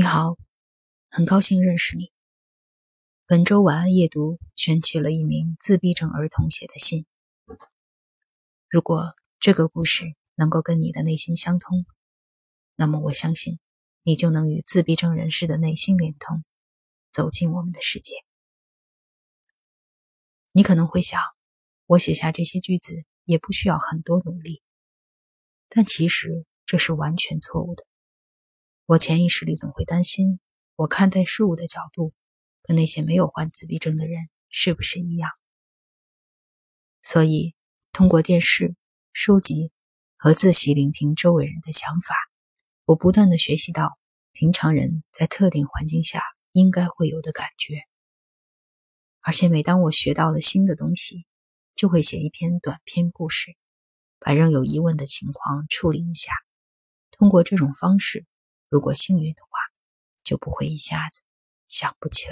你好，很高兴认识你。本周晚安夜读选取了一名自闭症儿童写的信。如果这个故事能够跟你的内心相通，那么我相信你就能与自闭症人士的内心连通，走进我们的世界。你可能会想，我写下这些句子也不需要很多努力，但其实这是完全错误的。我潜意识里总会担心，我看待事物的角度跟那些没有患自闭症的人是不是一样？所以，通过电视、书籍和自习聆听周围人的想法，我不断的学习到平常人在特定环境下应该会有的感觉。而且，每当我学到了新的东西，就会写一篇短篇故事，把仍有疑问的情况处理一下。通过这种方式。如果幸运的话，就不会一下子想不起来。